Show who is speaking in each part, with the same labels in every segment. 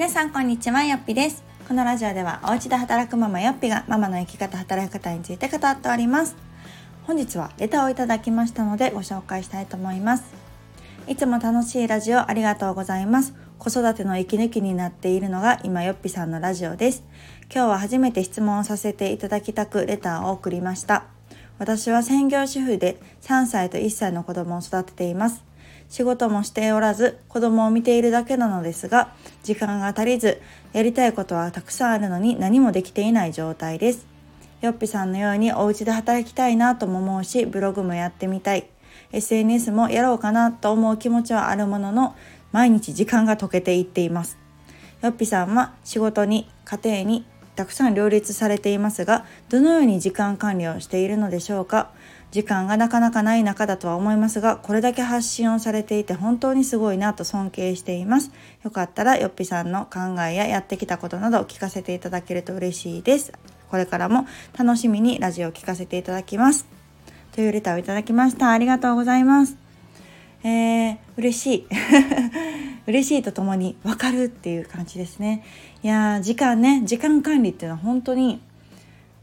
Speaker 1: 皆さんこんにちはよっぴです。このラジオではお家で働くママよっぴがママの生き方働き方について語っております。本日はレターをいただきましたのでご紹介したいと思います。いつも楽しいラジオありがとうございます。子育ての息抜きになっているのが今よっぴさんのラジオです。今日は初めて質問をさせていただきたくレターを送りました。私は専業主婦で3歳と1歳の子供を育てています。仕事もしておらず子供を見ているだけなのですが時間が足りずやりたいことはたくさんあるのに何もできていない状態です。よっぴさんのようにお家で働きたいなとも思うしブログもやってみたい。SNS もやろうかなと思う気持ちはあるものの毎日時間が溶けていっています。よっぴさんは仕事に家庭にたくさん両立されていますがどのように時間管理をしているのでしょうか？時間がなかなかない中だとは思いますがこれだけ発信をされていて本当にすごいなと尊敬しています。よかったらよっぴさんの考えややってきたことなど聞かせていただけると嬉しいです。これからも楽しみにラジオを聞かせていただきます。というレターをいただきました。ありがとうございます。えー、嬉しい。嬉しいとともに分かるっていう感じですね。いや時間ね時間管理っていうのは本当に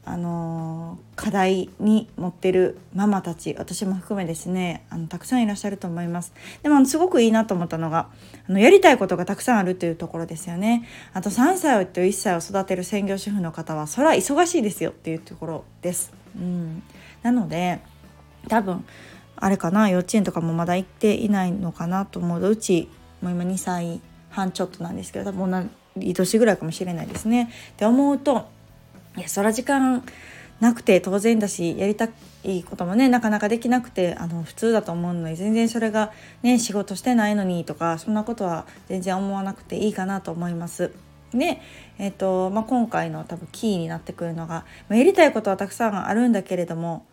Speaker 1: あの課題に持ってるママたち私も含めですねあのたくさんいらっしゃると思います。でもすごくいいなと思ったのがあのやりたいことがたくさんあるというところですよね。あと3歳と1歳を育てる専業主婦の方はそれは忙しいですよっていうところです、うん、なので多分あれかな幼稚園とかもまだ行っていないのかなと思う。とうちもう今2歳半ちょっとなんですけど多分同い年ぐらいかもしれないですね。って思うといやそら時間なくて当然だしやりたいこともねなかなかできなくてあの普通だと思うので全然それがね仕事してないのにとかそんなことは全然思わなくていいかなと思います。で、えーとまあ、今回の多分キーになってくるのが、まあ、やりたいことはたくさんあるんだけれども、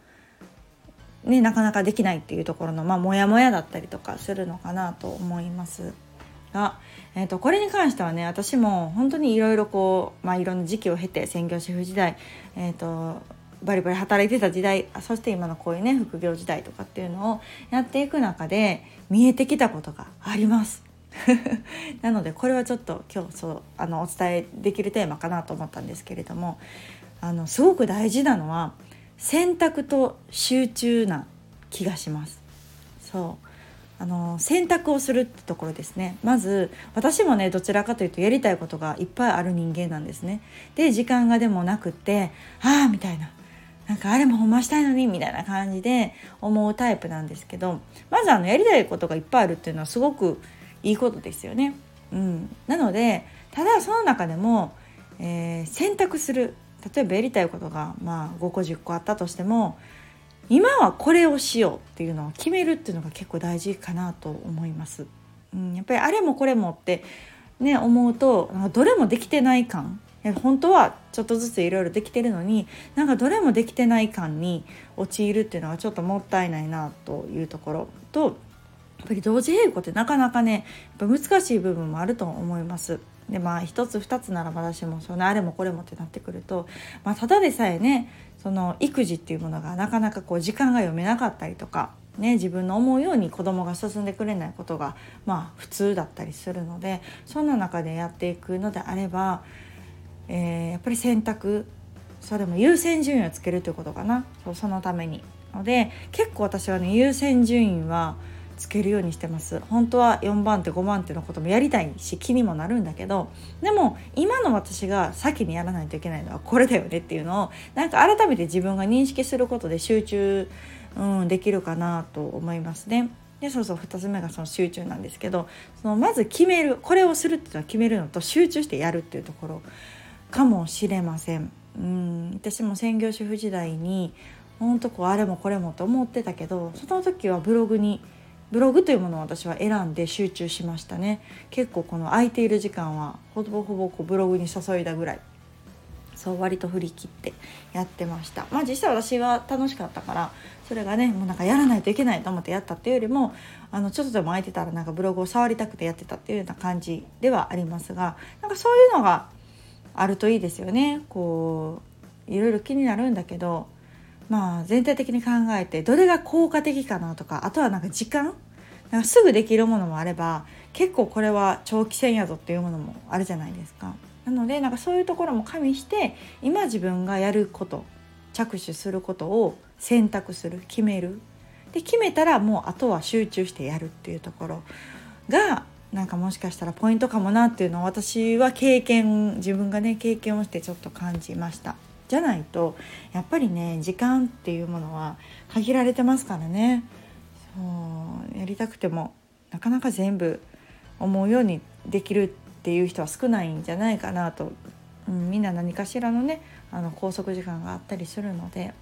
Speaker 1: ね、なかなかできないっていうところの、ま、モヤモヤだったりとかするのかなと思います。が、えーと、これに関してはね私も本当にいろいろこう、まあ、いろんな時期を経て専業主婦時代、えーと、バリバリ働いてた時代そして今のこういうね副業時代とかっていうのをやっていく中で見えてきたことがあります。なのでこれはちょっと今日そうあのお伝えできるテーマかなと思ったんですけれどもあのすごく大事なのは選択と集中な気がします。そうあの選択をするってところですね。まず私もねどちらかというとやりたいことがいっぱいある人間なんですね。で時間がでもなくってああみたいな。なんかあれもほんましたいのにみたいな感じで思うタイプなんですけどまずあのやりたいことがいっぱいあるっていうのはすごくいいことですよね。うん、なのでただその中でも、えー、選択する。例えばやりたいことが、まあ、5個10個あったとしても今はこれをしようっていうのを決めるっていうのが結構大事かなと思います。うん、やっぱりあれもこれもってね思うとどれもできてない感本当はちょっとずついろいろできてるのになんかどれもできてない感に陥るっていうのはちょっともったいないなというところとやっぱり同時並行ってなかなかねやっぱ難しい部分もあると思います。でまあ一つ二つなら私もそのあれもこれもってなってくると、まあ、ただでさえねその育児っていうものがなかなかこう時間が読めなかったりとか、ね、自分の思うように子供が進んでくれないことがまあ普通だったりするのでそんな中でやっていくのであれば、えー、やっぱり選択それも優先順位をつけるということかなそうそのために。ので結構私はね優先順位はつけるようにしてます本当は4番手5番手のこともやりたいし気にもなるんだけどでも今の私が先にやらないといけないのはこれだよねっていうのをなんか改めて自分が認識することで集中、うん、できるかなと思いますね。でそうそう2つ目がその集中なんですけどそのまず決めるこれをするっていうのは決めるのと集中してやるっていうところかもしれません。うん私も専業主婦時代に本当こうあれもこれもと思ってたけどその時はブログにブログというものを私は選んで集中しましたね。結構この空いている時間はほぼほぼこうブログに注いだぐらい。そう割と振り切ってやってました。まあ実際私は楽しかったからそれがねもうなんかやらないといけないと思ってやったっていうよりもあのちょっとでも空いてたらなんかブログを触りたくてやってたっていうような感じではありますがなんかそういうのがあるといいですよね。こういろいろ気になるんだけどまあ全体的に考えてどれが効果的かなとかあとはなんか時間？なんかすぐできるものもあれば結構これは長期戦やぞっていうものもあるじゃないですか。なのでなんかそういうところも加味して今自分がやること着手することを選択する決めるで決めたらもうあとは集中してやるっていうところがなんかもしかしたらポイントかもなっていうのを私は経験自分がね経験をしてちょっと感じました。じゃないとやっぱりね時間っていうものは限られてますからね。そうやりたくてもなかなか全部思うようにできるっていう人は少ないんじゃないかなと、うん、みんな何かしらのねあの拘束時間があったりするので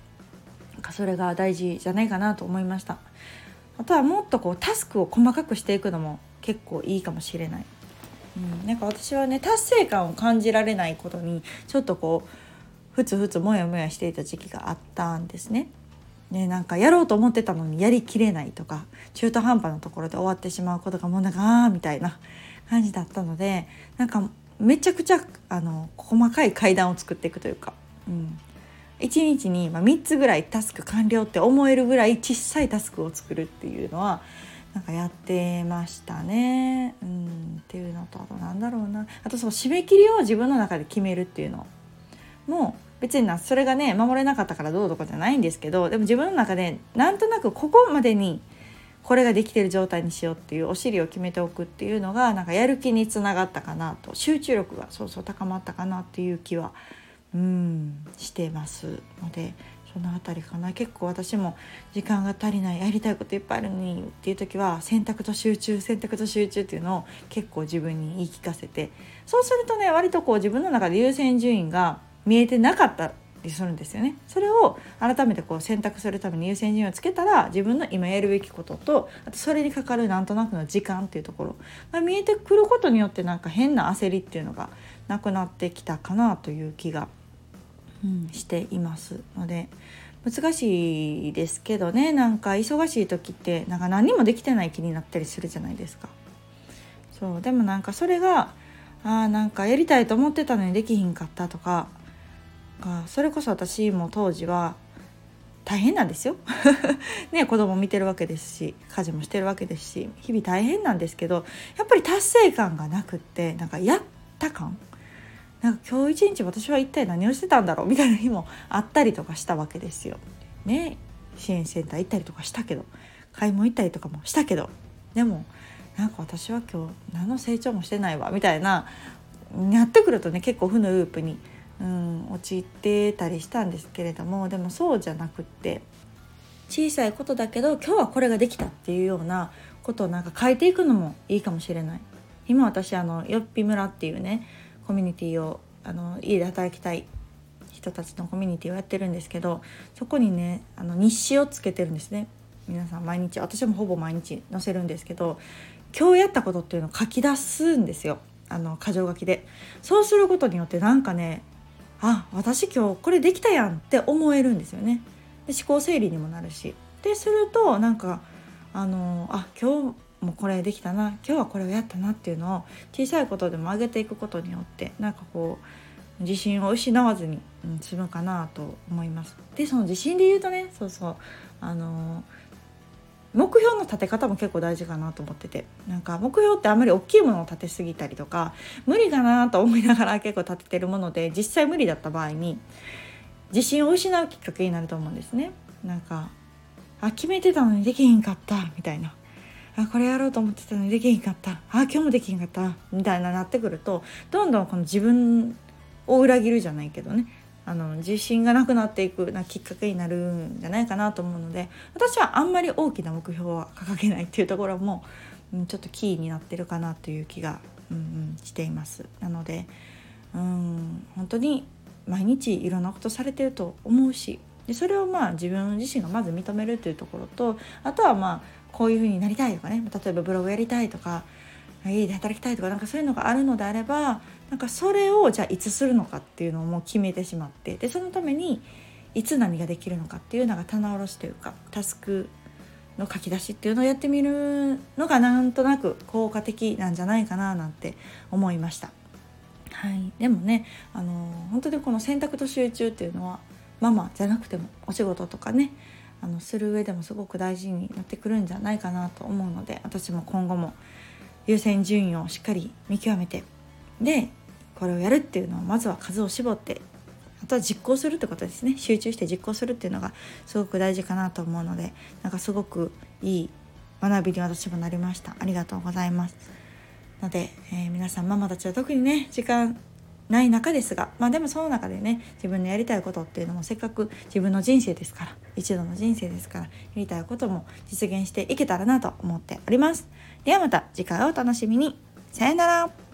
Speaker 1: それが大事じゃないかなと思いました。あとはもっとこうタスクを細かくしていくのも結構いいかもしれない、うん、なんか私はね達成感を感じられないことにちょっとこうふつふつもやもやしていた時期があったんですね。ね、なんかやろうと思ってたのにやりきれないとか中途半端なところで終わってしまうことがもうなんかあみたいな感じだったのでなんかめちゃくちゃあの細かい階段を作っていくというか、うん、1日に3つぐらいタスク完了って思えるぐらい小さいタスクを作るっていうのはなんかやってましたね。うん、っていうのとあとなんだろうなあとその締め切りを自分の中で決めるっていうのもう別になそれがね守れなかったからどうとかじゃないんですけどでも自分の中でなんとなくここまでにこれができてる状態にしようっていうお尻を決めておくっていうのがなんかやる気につながったかなと集中力がそうそう高まったかなっていう気はうんしてます。のでその辺りかな。結構私も時間が足りないやりたいこといっぱいあるのにっていう時は選択と集中選択と集中っていうのを結構自分に言い聞かせてそうするとね割とこう自分の中で優先順位が見えてなかったりするんですよね。それを改めてこう選択するために優先順位をつけたら自分の今やるべきこととあとそれにかかるなんとなくの時間っていうところが見えてくることによってなんか変な焦りっていうのがなくなってきたかなという気がうん、していますので難しいですけどねなんか忙しい時ってなんか何もできてない気になったりするじゃないですか。そうでもなんかそれがあなんかやりたいと思ってたのにできひんかったとかがそれこそ私も当時は大変なんですよ。ね子供見てるわけですし家事もしてるわけですし日々大変なんですけどやっぱり達成感がなくってなんかやった感なんか今日一日私は一体何をしてたんだろうみたいな日もあったりとかしたわけですよ。ね支援センター行ったりとかしたけど買い物行ったりとかもしたけどでもなんか私は今日何の成長もしてないわみたいなやってくるとね結構負のループに、うん、陥ってたりしたんですけれどもでもそうじゃなくって小さいことだけど今日はこれができたっていうようなことをなんか変えていくのもいいかもしれない。今私あのよっぴ村っていうねコミュニティをあの家で働きたい人たちのコミュニティをやってるんですけどそこにねあの日誌をつけてるんですね。皆さん毎日私もほぼ毎日載せるんですけど今日やったことっていうのを書き出すんですよ。あの箇条書きで。そうすることによってなんかねあ私今日これできたやんって思えるんですよね。で思考整理にもなるし。でするとなんかあのあ今日もうこれできたな。今日はこれをやったなっていうのを小さいことでも上げていくことによってなんかこう自信を失わずに、うん、済むかなと思います。でその自信で言うとねそうそうあの目標の立て方も結構大事かなと思ってて。なんか目標ってあんまり大きいものを立てすぎたりとか無理かなと思いながら 結構立ててるもので実際無理だった場合に自信を失うきっかけになると思うんですね。なんかあ決めてたのにできへんかったみたいな。あこれやろうと思ってたのにできへんかった。あ今日もできへんかったみたいななってくるとどんどんこの自分を裏切るじゃないけどね。あの自信がなくなっていくなきっかけになるんじゃないかなと思うので私はあんまり大きな目標は掲げないっていうところも、うん、ちょっとキーになってるかなという気が、うんうん、しています。なのでうん本当に毎日いろんなことされてると思うしでそれをまあ自分自身がまず認めるというところとあとはまあこういう風になりたいとかね例えばブログやりたいとか家で働きたいとかなんかそういうのがあるのであればなんかそれをじゃあいつするのかっていうのをもう決めてしまってでそのためにいつ何ができるのかっていうのが棚卸しというかタスクの書き出しっていうのをやってみるのがなんとなく効果的なんじゃないかななんて思いました。はい、でもねあの本当にこの選択と集中っていうのはママじゃなくてもお仕事とかねあのする上でもすごく大事になってくるんじゃないかなと思うので私も今後も優先順位をしっかり見極めてでこれをやるっていうのはまずは数を絞ってあとは実行するってことですね。集中して実行するっていうのがすごく大事かなと思うのでなんかすごくいい学びに私もなりました。ありがとうございます。ので、えー、皆さんママたちは特にね時間ない中ですがまあでもその中でね自分のやりたいことっていうのもせっかく自分の人生ですから一度の人生ですからやりたいことも実現していけたらなと思っております。ではまた次回をお楽しみに。さよなら。